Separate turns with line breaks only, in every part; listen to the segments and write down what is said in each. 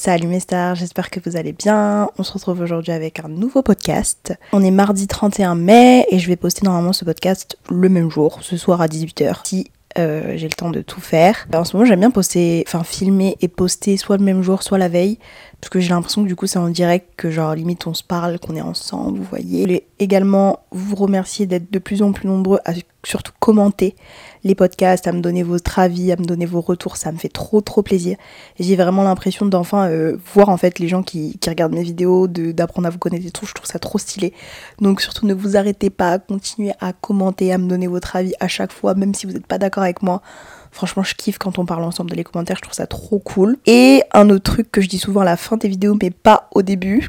Salut mes stars, j'espère que vous allez bien. On se retrouve aujourd'hui avec un nouveau podcast. On est mardi 31 mai et je vais poster normalement ce podcast le même jour, ce soir à 18h. Si euh, j'ai le temps de tout faire. En ce moment, j'aime bien poster, enfin filmer et poster soit le même jour, soit la veille. Parce que j'ai l'impression que du coup, c'est en direct, que genre limite on se parle, qu'on est ensemble, vous voyez. Je voulais également vous remercier d'être de plus en plus nombreux à surtout commenter les podcasts, à me donner votre avis, à me donner vos retours. Ça me fait trop trop plaisir. J'ai vraiment l'impression d'enfin euh, voir en fait les gens qui, qui regardent mes vidéos, d'apprendre à vous connaître et tout. Je trouve ça trop stylé. Donc surtout ne vous arrêtez pas, continuez à commenter, à me donner votre avis à chaque fois, même si vous n'êtes pas d'accord avec moi. Franchement, je kiffe quand on parle ensemble dans les commentaires, je trouve ça trop cool. Et un autre truc que je dis souvent à la fin des vidéos, mais pas au début,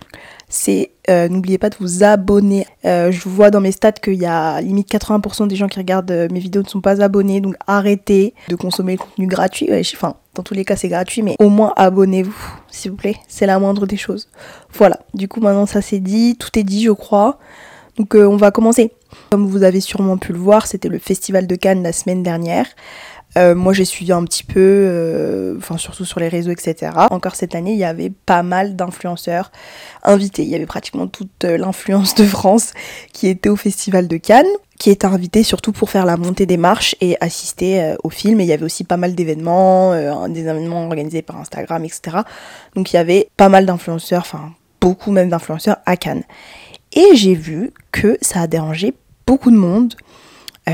c'est euh, n'oubliez pas de vous abonner. Euh, je vois dans mes stats qu'il y a limite 80% des gens qui regardent euh, mes vidéos ne sont pas abonnés, donc arrêtez de consommer le contenu gratuit. enfin, dans tous les cas, c'est gratuit, mais au moins abonnez-vous, s'il vous plaît. C'est la moindre des choses. Voilà, du coup, maintenant ça c'est dit, tout est dit, je crois. Donc on va commencer. Comme vous avez sûrement pu le voir, c'était le Festival de Cannes la semaine dernière. Euh, moi, j'ai suivi un petit peu, euh, enfin surtout sur les réseaux, etc. Encore cette année, il y avait pas mal d'influenceurs invités. Il y avait pratiquement toute euh, l'influence de France qui était au Festival de Cannes, qui était invité surtout pour faire la montée des marches et assister au film. Et il y avait aussi pas mal d'événements, des événements organisés par Instagram, etc. Donc il y avait pas mal d'influenceurs, enfin beaucoup même d'influenceurs à Cannes. Et j'ai vu que ça a dérangé beaucoup de monde.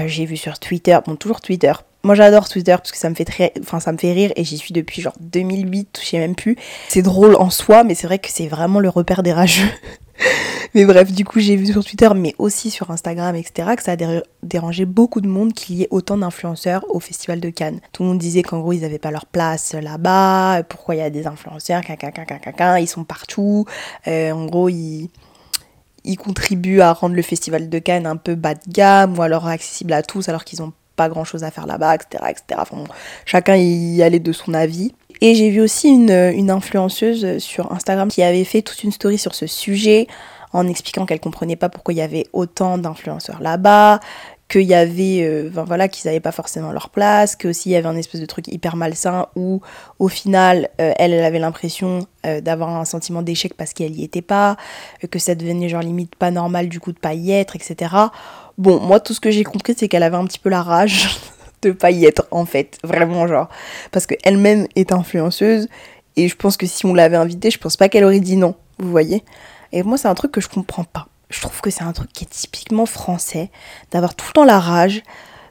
j'ai vu sur Twitter, bon toujours Twitter, moi j'adore Twitter parce que ça me fait très, enfin ça me fait rire et j'y suis depuis genre 2008, je sais même plus. C'est drôle en soi, mais c'est vrai que c'est vraiment le repère des rageux. mais bref, du coup j'ai vu sur Twitter, mais aussi sur Instagram, etc., que ça a dérangé beaucoup de monde qu'il y ait autant d'influenceurs au Festival de Cannes. Tout le monde disait qu'en gros ils n'avaient pas leur place là-bas, pourquoi il y a des influenceurs, ils sont partout. Euh, en gros ils ils contribuent à rendre le festival de Cannes un peu bas de gamme ou alors accessible à tous alors qu'ils ont pas grand chose à faire là-bas, etc. etc. Enfin, chacun y allait de son avis. Et j'ai vu aussi une, influenceuse sur Instagram qui avait fait toute une story sur ce sujet en expliquant qu'elle comprenait pas pourquoi il y avait autant d'influenceurs là-bas, qu'il y avait, euh, voilà, qu'ils n'avaient pas forcément leur place, qu'il y avait un espèce de truc hyper malsain où, au final, euh, elle, elle avait l'impression euh, d'avoir un sentiment d'échec parce qu'elle y était pas, que ça devenait genre limite pas normal du coup de pas y être, etc. Bon, moi, tout ce que j'ai compris, c'est qu'elle avait un petit peu la rage de pas y être, en fait. Vraiment, genre. Parce qu'elle-même est influenceuse. Et je pense que si on l'avait invitée, je pense pas qu'elle aurait dit non. Vous voyez? Et moi, c'est un truc que je comprends pas. Je trouve que c'est un truc qui est typiquement français, d'avoir tout le temps la rage,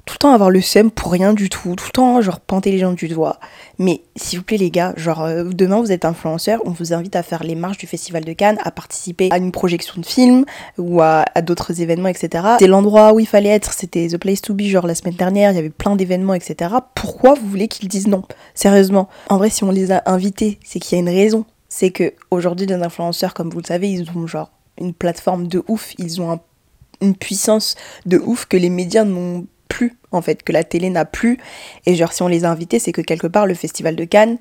tout le temps avoir le seum pour rien du tout, tout le temps genre panter les gens du doigt. Mais s'il vous plaît les gars, genre euh, demain vous êtes influenceur, on vous invite à faire les marches du Festival de Cannes, à participer à une projection de film ou à, d'autres événements, etc. C'est l'endroit où il fallait être, c'était The Place to Be, genre la semaine dernière, il y avait plein d'événements, etc. Pourquoi vous voulez qu'ils disent non? Sérieusement. En vrai, si on les a invités, c'est qu'il y a une raison. C'est que aujourd'hui, des influenceurs, comme vous le savez, ils ont genre une plateforme de ouf, ils ont une puissance de ouf que les médias n'ont plus, en fait, que la télé n'a plus. Et genre, si on les a invités, c'est que quelque part, le Festival de Cannes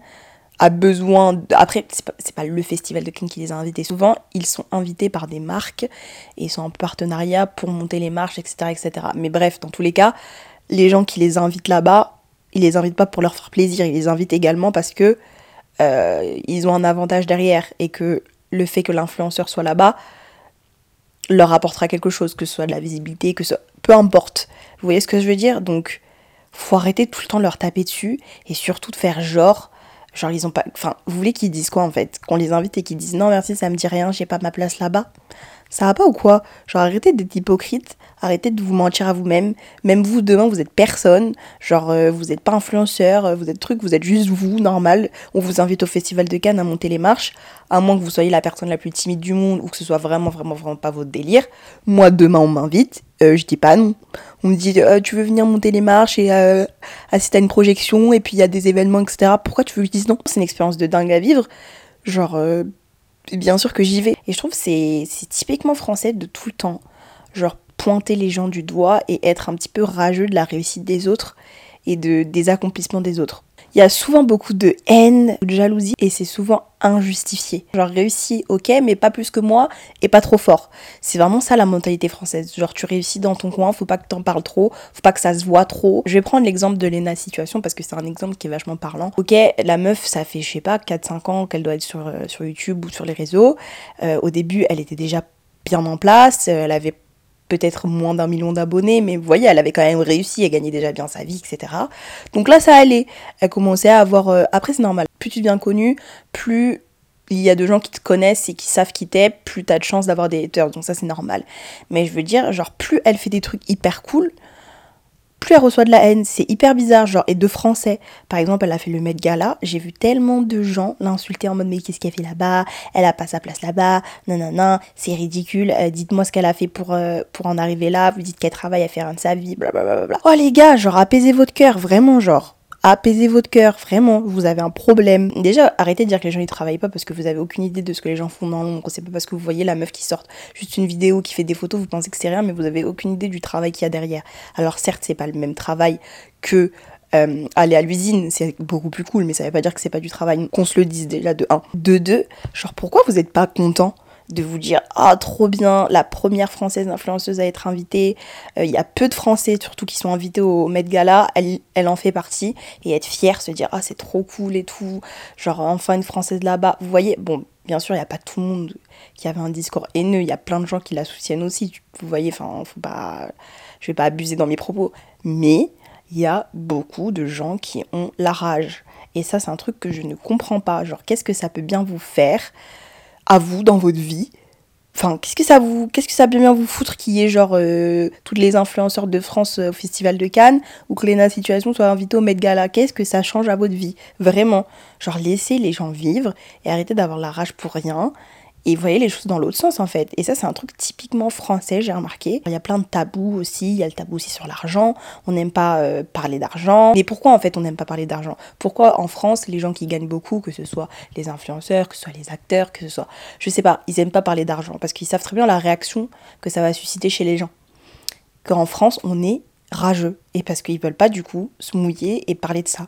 a besoin. Après, c'est pas, pas, le Festival de Cannes qui les a invités. Souvent, ils sont invités par des marques et ils sont en partenariat pour monter les marches, etc., etc. Mais bref, dans tous les cas, les gens qui les invitent là-bas, ils les invitent pas pour leur faire plaisir, ils les invitent également parce que euh, ils ont un avantage derrière et que le fait que l'influenceur soit là-bas leur apportera quelque chose, que ce soit de la visibilité, que ce peu importe. Vous voyez ce que je veux dire? Donc, faut arrêter tout le temps de leur taper dessus et surtout de faire genre. Genre, ils ont pas. Enfin, vous voulez qu'ils disent quoi en fait? Qu'on les invite et qu'ils disent non, merci, ça me dit rien, j'ai pas ma place là-bas? Ça va pas ou quoi? Genre, arrêtez d'être hypocrite, arrêtez de vous mentir à vous-même. Même vous, demain, vous êtes personne. Genre, euh, vous êtes pas influenceur, euh, vous êtes truc, vous êtes juste vous, normal. On vous invite au Festival de Cannes à monter les marches, à moins que vous soyez la personne la plus timide du monde ou que ce soit vraiment, vraiment, vraiment pas votre délire. Moi, demain, on m'invite euh, je dis pas non. On me dit, tu veux venir monter les marches et assister à une projection, et puis il y a des événements, etc. Pourquoi tu veux que je dise non? C'est une expérience de dingue à vivre. Genre, bien sûr que j'y vais. Et je trouve que c'est typiquement français de tout le temps. Genre, pointer les gens du doigt et être un petit peu rageux de la réussite des autres et de, des accomplissements des autres. Il y a souvent beaucoup de haine, de jalousie et c'est souvent injustifié. Genre réussis, ok, mais pas plus que moi et pas trop fort. C'est vraiment ça la mentalité française. Genre tu réussis dans ton coin, faut pas que t'en parles trop, faut pas que ça se voit trop. Je vais prendre l'exemple de Lena Situation parce que c'est un exemple qui est vachement parlant. Ok, la meuf, ça fait je sais pas 4-5 ans qu'elle doit être sur, euh, sur YouTube ou sur les réseaux. Euh, au début, elle était déjà bien en place, elle avait peut-être moins d'un million d'abonnés, mais vous voyez, elle avait quand même réussi à gagner déjà bien sa vie, etc. Donc là, ça allait. Elle commençait à avoir... Euh, après, c'est normal. Plus tu deviens connu, plus il y a de gens qui te connaissent et qui savent qui t'es, plus t'as de chances d'avoir des haters. Donc ça, c'est normal. Mais je veux dire, genre, plus elle fait des trucs hyper cool, plus elle reçoit de la haine. C'est hyper bizarre, genre, et de français. Par exemple, elle a fait le Met Gala, j'ai vu tellement de gens l'insulter en mode mais qu'est-ce qu'elle fait là-bas? Elle a pas sa place là-bas, non, c'est ridicule, euh, dites-moi ce qu'elle a fait pour, euh, pour en arriver là, vous dites qu'elle travaille à faire un de sa vie, blablabla. Oh les gars, genre, apaisez votre cœur, vraiment, genre apaisez votre cœur, vraiment, vous avez un problème. Déjà, arrêtez de dire que les gens ne travaillent pas parce que vous avez aucune idée de ce que les gens font dans l'ombre. C'est pas parce que vous voyez la meuf qui sort juste une vidéo qui fait des photos, vous pensez que c'est rien, mais vous avez aucune idée du travail qu'il y a derrière. Alors certes, c'est pas le même travail que euh, aller à l'usine, c'est beaucoup plus cool, mais ça veut pas dire que c'est pas du travail. Qu'on se le dise déjà de 1. De 2, genre pourquoi vous n'êtes pas content? De vous dire ah trop bien la première française influenceuse à être invitée. Euh, il y a peu de français surtout qui sont invités au Met Gala. Elle, elle en fait partie. Et être fière se dire ah c'est trop cool et tout. Genre enfin une française là-bas. Vous voyez bon bien sûr il n'y a pas tout le monde qui avait un discours haineux. Il y a plein de gens qui la soutiennent aussi. Vous voyez enfin faut pas je vais pas abuser dans mes propos. Mais il y a beaucoup de gens qui ont la rage. Et ça c'est un truc que je ne comprends pas. Genre qu'est-ce que ça peut bien vous faire à vous dans votre vie. Enfin, qu'est-ce que ça vous, qu'est-ce que ça peut bien vous foutre qu'il y ait genre euh, toutes les influenceurs de France au Festival de Cannes ou que Lena Situation soit invitée au Met Gala? Qu'est-ce que ça change à votre vie? Vraiment, genre laissez les gens vivre et arrêtez d'avoir la rage pour rien et voyez les choses dans l'autre sens en fait. Et ça c'est un truc typiquement français, j'ai remarqué. Il y a plein de tabous aussi, il y a le tabou aussi sur l'argent. On n'aime pas euh, parler d'argent. Mais pourquoi en fait on n'aime pas parler d'argent? Pourquoi en France les gens qui gagnent beaucoup, que ce soit les influenceurs, que ce soit les acteurs, que ce soit... Je sais pas, ils aiment pas parler d'argent parce qu'ils savent très bien la réaction que ça va susciter chez les gens. Qu'en France on est rageux et parce qu'ils veulent pas du coup se mouiller et parler de ça.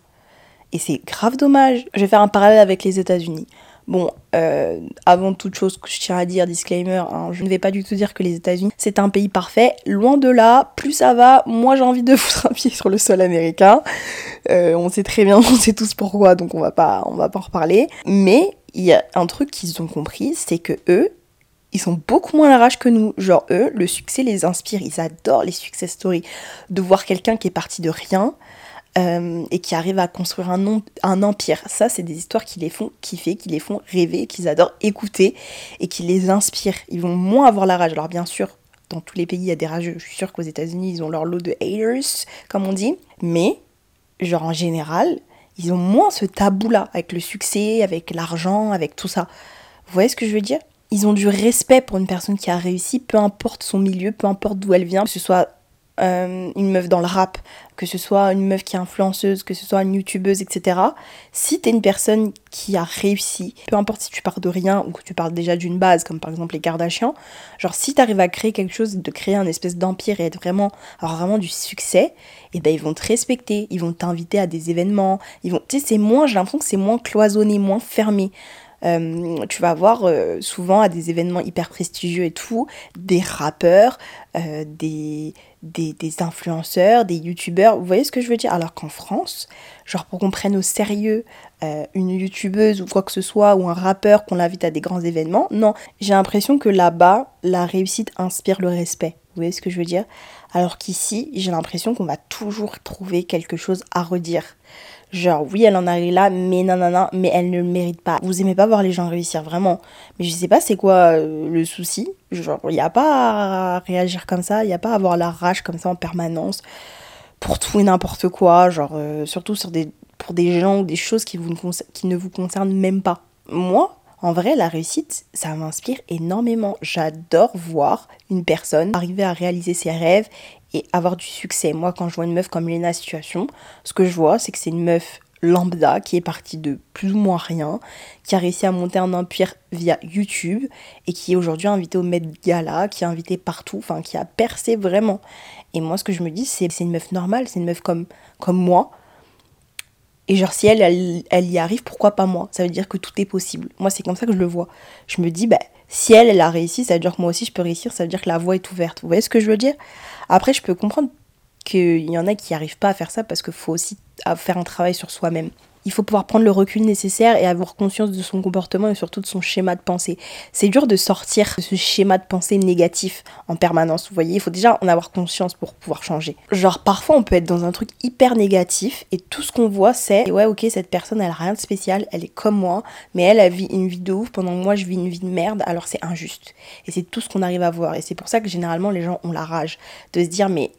Et c'est grave dommage. Je vais faire un parallèle avec les États-Unis. Bon, euh, avant toute chose je tiens à dire, disclaimer, hein, je ne vais pas du tout dire que les États-Unis c'est un pays parfait. Loin de là, plus ça va, moins j'ai envie de foutre un pied sur le sol américain. Euh, on sait très bien, on sait tous pourquoi, donc on va pas, on va pas en reparler. Mais il y a un truc qu'ils ont compris, c'est que eux, ils sont beaucoup moins à la rage que nous. Genre eux, le succès les inspire, ils adorent les success stories. De voir quelqu'un qui est parti de rien, euh, et qui arrivent à construire un, un empire. Ça, c'est des histoires qui les font kiffer, qui les font rêver, qu'ils adorent écouter et qui les inspirent. Ils vont moins avoir la rage. Alors bien sûr, dans tous les pays, il y a des rageux. Je suis sûre qu'aux États-Unis, ils ont leur lot de haters, comme on dit. Mais, genre en général, ils ont moins ce tabou-là avec le succès, avec l'argent, avec tout ça. Vous voyez ce que je veux dire? Ils ont du respect pour une personne qui a réussi, peu importe son milieu, peu importe d'où elle vient, que ce soit euh, une meuf dans le rap, que ce soit une meuf qui est influenceuse, que ce soit une youtubeuse, etc. Si t'es une personne qui a réussi, peu importe si tu pars de rien ou que tu pars déjà d'une base, comme par exemple les Kardashians, genre si t'arrives à créer quelque chose, de créer un espèce d'empire et être vraiment, avoir vraiment du succès, et eh ben ils vont te respecter, ils vont t'inviter à des événements, ils vont, tu sais, c'est moins, j'ai l'impression que c'est moins cloisonné, moins fermé. Euh, tu vas voir euh, souvent à des événements hyper prestigieux et tout, des rappeurs, euh, des, des, influenceurs, des youtubeurs. Vous voyez ce que je veux dire? Alors qu'en France, genre pour qu'on prenne au sérieux une youtubeuse ou quoi que ce soit, ou un rappeur qu'on l'invite à des grands événements, non, j'ai l'impression que là-bas, la réussite inspire le respect. Vous voyez ce que je veux dire? Alors qu'ici, j'ai l'impression qu'on va toujours trouver quelque chose à redire. Genre, oui, elle en arrive là, mais non, non, non, mais elle ne le mérite pas. Vous aimez pas voir les gens réussir, vraiment. Mais je sais pas c'est quoi euh, le souci? Genre, il n'y a pas à réagir comme ça, il n'y a pas à avoir la rage comme ça en permanence pour tout et n'importe quoi. Genre, euh, surtout sur des, pour des gens ou des choses qui, vous qui ne vous concernent même pas. Moi, en vrai, la réussite, ça m'inspire énormément. J'adore voir une personne arriver à réaliser ses rêves et avoir du succès. Moi, quand je vois une meuf comme Lena Situation, ce que je vois, c'est que c'est une meuf lambda qui est partie de plus ou moins rien, qui a réussi à monter un empire via YouTube et qui est aujourd'hui invitée au Met Gala, qui est invitée partout, enfin qui a percé vraiment. Et moi, ce que je me dis, c'est c'est une meuf normale, c'est une meuf comme, comme moi, Et genre, si elle, elle, y arrive, pourquoi pas moi? Ça veut dire que tout est possible. Moi, c'est comme ça que je le vois. Je me dis, bah, si elle, elle a réussi, ça veut dire que moi aussi, je peux réussir, ça veut dire que la voie est ouverte. Vous voyez ce que je veux dire? Après, je peux comprendre qu'il y en a qui n'arrivent pas à faire ça parce qu'il faut aussi faire un travail sur soi-même il faut pouvoir prendre le recul nécessaire et avoir conscience de son comportement et surtout de son schéma de pensée. C'est dur de sortir de ce schéma de pensée négatif en permanence, vous voyez, il faut déjà en avoir conscience pour pouvoir changer. Genre parfois on peut être dans un truc hyper négatif et tout ce qu'on voit c'est ouais ok cette personne elle a rien de spécial, elle est comme moi, mais elle a vit une vie de ouf pendant que moi je vis une vie de merde, alors c'est injuste. Et c'est tout ce qu'on arrive à voir et c'est pour ça que généralement les gens ont la rage de se dire mais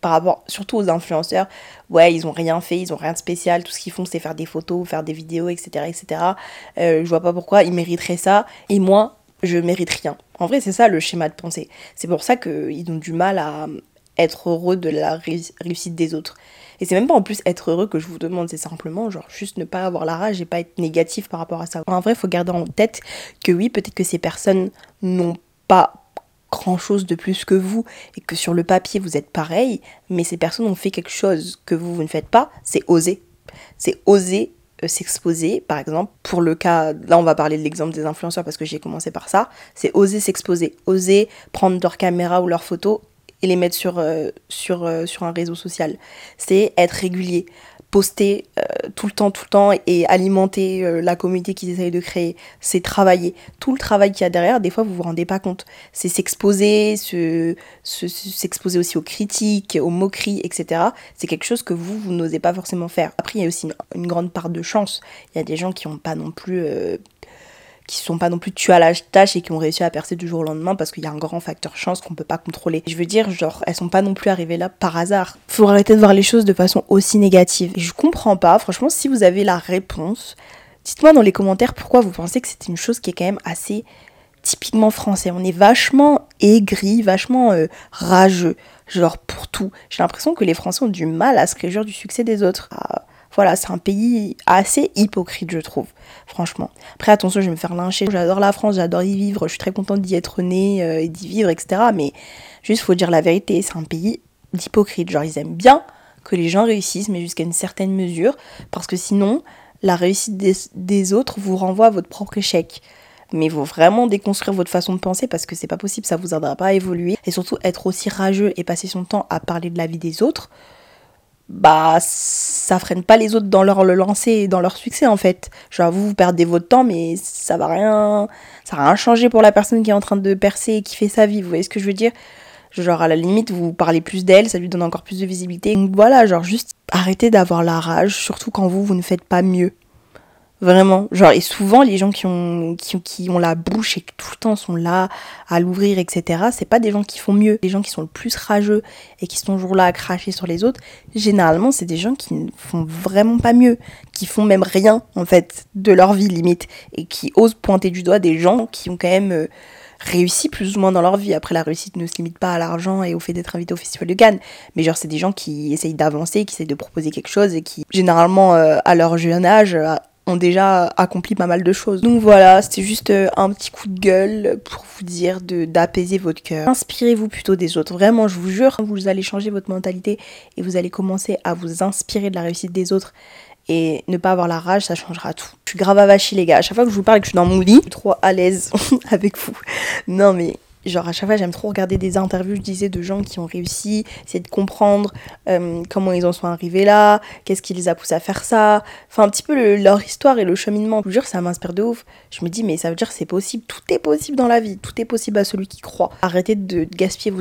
par rapport surtout aux influenceurs, ouais, ils ont rien fait, ils ont rien de spécial, tout ce qu'ils font c'est faire des photos, faire des vidéos, etc. etc. Euh, je vois pas pourquoi ils mériteraient ça, et moi, je mérite rien. En vrai, c'est ça le schéma de pensée. C'est pour ça qu'ils ont du mal à être heureux de la réussite des autres. Et c'est même pas en plus être heureux que je vous demande, c'est simplement genre juste ne pas avoir la rage et pas être négatif par rapport à ça. En vrai, il faut garder en tête que oui, peut-être que ces personnes n'ont pas grand chose de plus que vous et que sur le papier vous êtes pareil, mais ces personnes ont fait quelque chose que vous, vous ne faites pas, c'est oser. C'est oser euh, s'exposer, par exemple, pour le cas, là on va parler de l'exemple des influenceurs parce que j'ai commencé par ça, c'est oser s'exposer, oser prendre leur caméra ou leurs photos et les mettre sur, euh, sur, euh, sur un réseau social. C'est être régulier, poster euh, tout le temps, tout le temps et alimenter euh, la communauté qu'ils essayent de créer. C'est travailler. Tout le travail qu'il y a derrière, des fois, vous vous rendez pas compte. C'est s'exposer, s'exposer aussi aux critiques, aux moqueries, etc. C'est quelque chose que vous, vous n'osez pas forcément faire. Après, il y a aussi une, grande part de chance. Il y a des gens qui n'ont pas non plus euh, qui sont pas non plus tués à la tâche et qui ont réussi à percer du jour au lendemain parce qu'il y a un grand facteur chance qu'on peut pas contrôler. Je veux dire, genre, elles sont pas non plus arrivées là par hasard. Faut arrêter de voir les choses de façon aussi négative. Et je comprends pas, franchement, si vous avez la réponse, dites-moi dans les commentaires pourquoi vous pensez que c'est une chose qui est quand même assez typiquement français. On est vachement aigri, vachement euh, rageux, genre pour tout. J'ai l'impression que les Français ont du mal à se réjouir du succès des autres. Voilà, c'est un pays assez hypocrite, je trouve, franchement. Après, attention, je vais me faire lyncher. J'adore la France, j'adore y vivre, je suis très contente d'y être née euh, et d'y vivre, etc. Mais juste, faut dire la vérité, c'est un pays d'hypocrite. Genre, ils aiment bien que les gens réussissent, mais jusqu'à une certaine mesure, parce que sinon, la réussite des, autres vous renvoie à votre propre échec mais il faut vraiment déconstruire votre façon de penser parce que c'est pas possible, ça vous aidera pas à évoluer. Et surtout, être aussi rageux et passer son temps à parler de la vie des autres, bah ça freine pas les autres dans leur le lancer et dans leur succès en fait. Genre vous vous perdez votre temps mais ça va rien ça va rien changer pour la personne qui est en train de percer et qui fait sa vie, vous voyez ce que je veux dire? Genre à la limite vous parlez plus d'elle, ça lui donne encore plus de visibilité. Donc voilà, genre juste arrêtez d'avoir la rage, surtout quand vous vous ne faites pas mieux. Vraiment, genre, et souvent les gens qui ont, qui, qui, ont la bouche et qui tout le temps sont là à l'ouvrir, etc., c'est pas des gens qui font mieux. Les gens qui sont le plus rageux et qui sont toujours là à cracher sur les autres, généralement, c'est des gens qui ne font vraiment pas mieux, qui font même rien, en fait, de leur vie limite, et qui osent pointer du doigt des gens qui ont quand même euh, réussi plus ou moins dans leur vie. Après, la réussite ne se limite pas à l'argent et au fait d'être invité au Festival de Cannes, mais genre, c'est des gens qui essayent d'avancer, qui essayent de proposer quelque chose et qui, généralement, euh, à leur jeune âge, déjà accompli pas mal de choses. Donc voilà, c'était juste euh, un petit coup de gueule pour vous dire d'apaiser votre cœur. Inspirez-vous plutôt des autres. Vraiment, je vous jure, vous allez changer votre mentalité et vous allez commencer à vous inspirer de la réussite des autres et ne pas avoir la rage, ça changera tout. Je suis grave avachie les gars. À chaque fois que je vous parle et que je suis dans mon lit, je suis trop à l'aise avec vous. Non mais genre à chaque fois j'aime trop regarder des interviews je disais de gens qui ont réussi essayer de comprendre euh, comment ils en sont arrivés là qu'est-ce qui les a poussés à faire ça. Enfin un petit peu leur histoire et le cheminement. Je vous jure ça m'inspire de ouf. Je me dis mais ça veut dire c'est possible. Tout est possible dans la vie. Tout est possible à celui qui croit. Arrêtez de gaspiller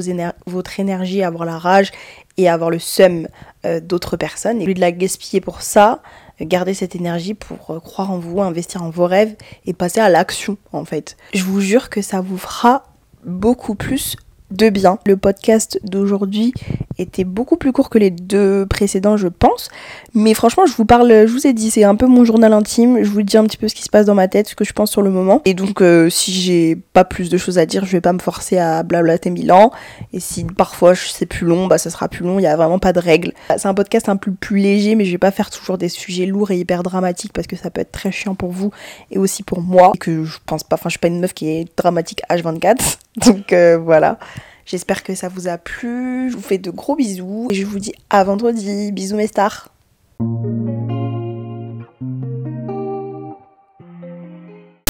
votre énergie avoir la rage et avoir le seum euh, d'autres personnes. Et au lieu de la gaspiller pour ça gardez cette énergie pour euh, croire en vous, investir en vos rêves et passer à l'action en fait. Je vous jure que ça vous fera beaucoup plus de bien. Le podcast d'aujourd'hui était beaucoup plus court que les deux précédents, je pense. Mais franchement, je vous parle, je vous ai dit, c'est un peu mon journal intime. Je vous dis un petit peu ce qui se passe dans ma tête, ce que je pense sur le moment. Et donc, euh, si j'ai pas plus de choses à dire, je vais pas me forcer à blablater mille ans. Et si parfois c'est plus long, bah ça sera plus long. Il y a vraiment pas de règles. C'est un podcast un peu plus léger, mais je vais pas faire toujours des sujets lourds et hyper dramatiques parce que ça peut être très chiant pour vous et aussi pour moi. Et que je pense pas, enfin, je suis pas une meuf qui est dramatique H24. Donc euh, voilà. J'espère que ça vous a plu. Je vous fais de gros bisous et je vous dis à vendredi. Bisous mes stars.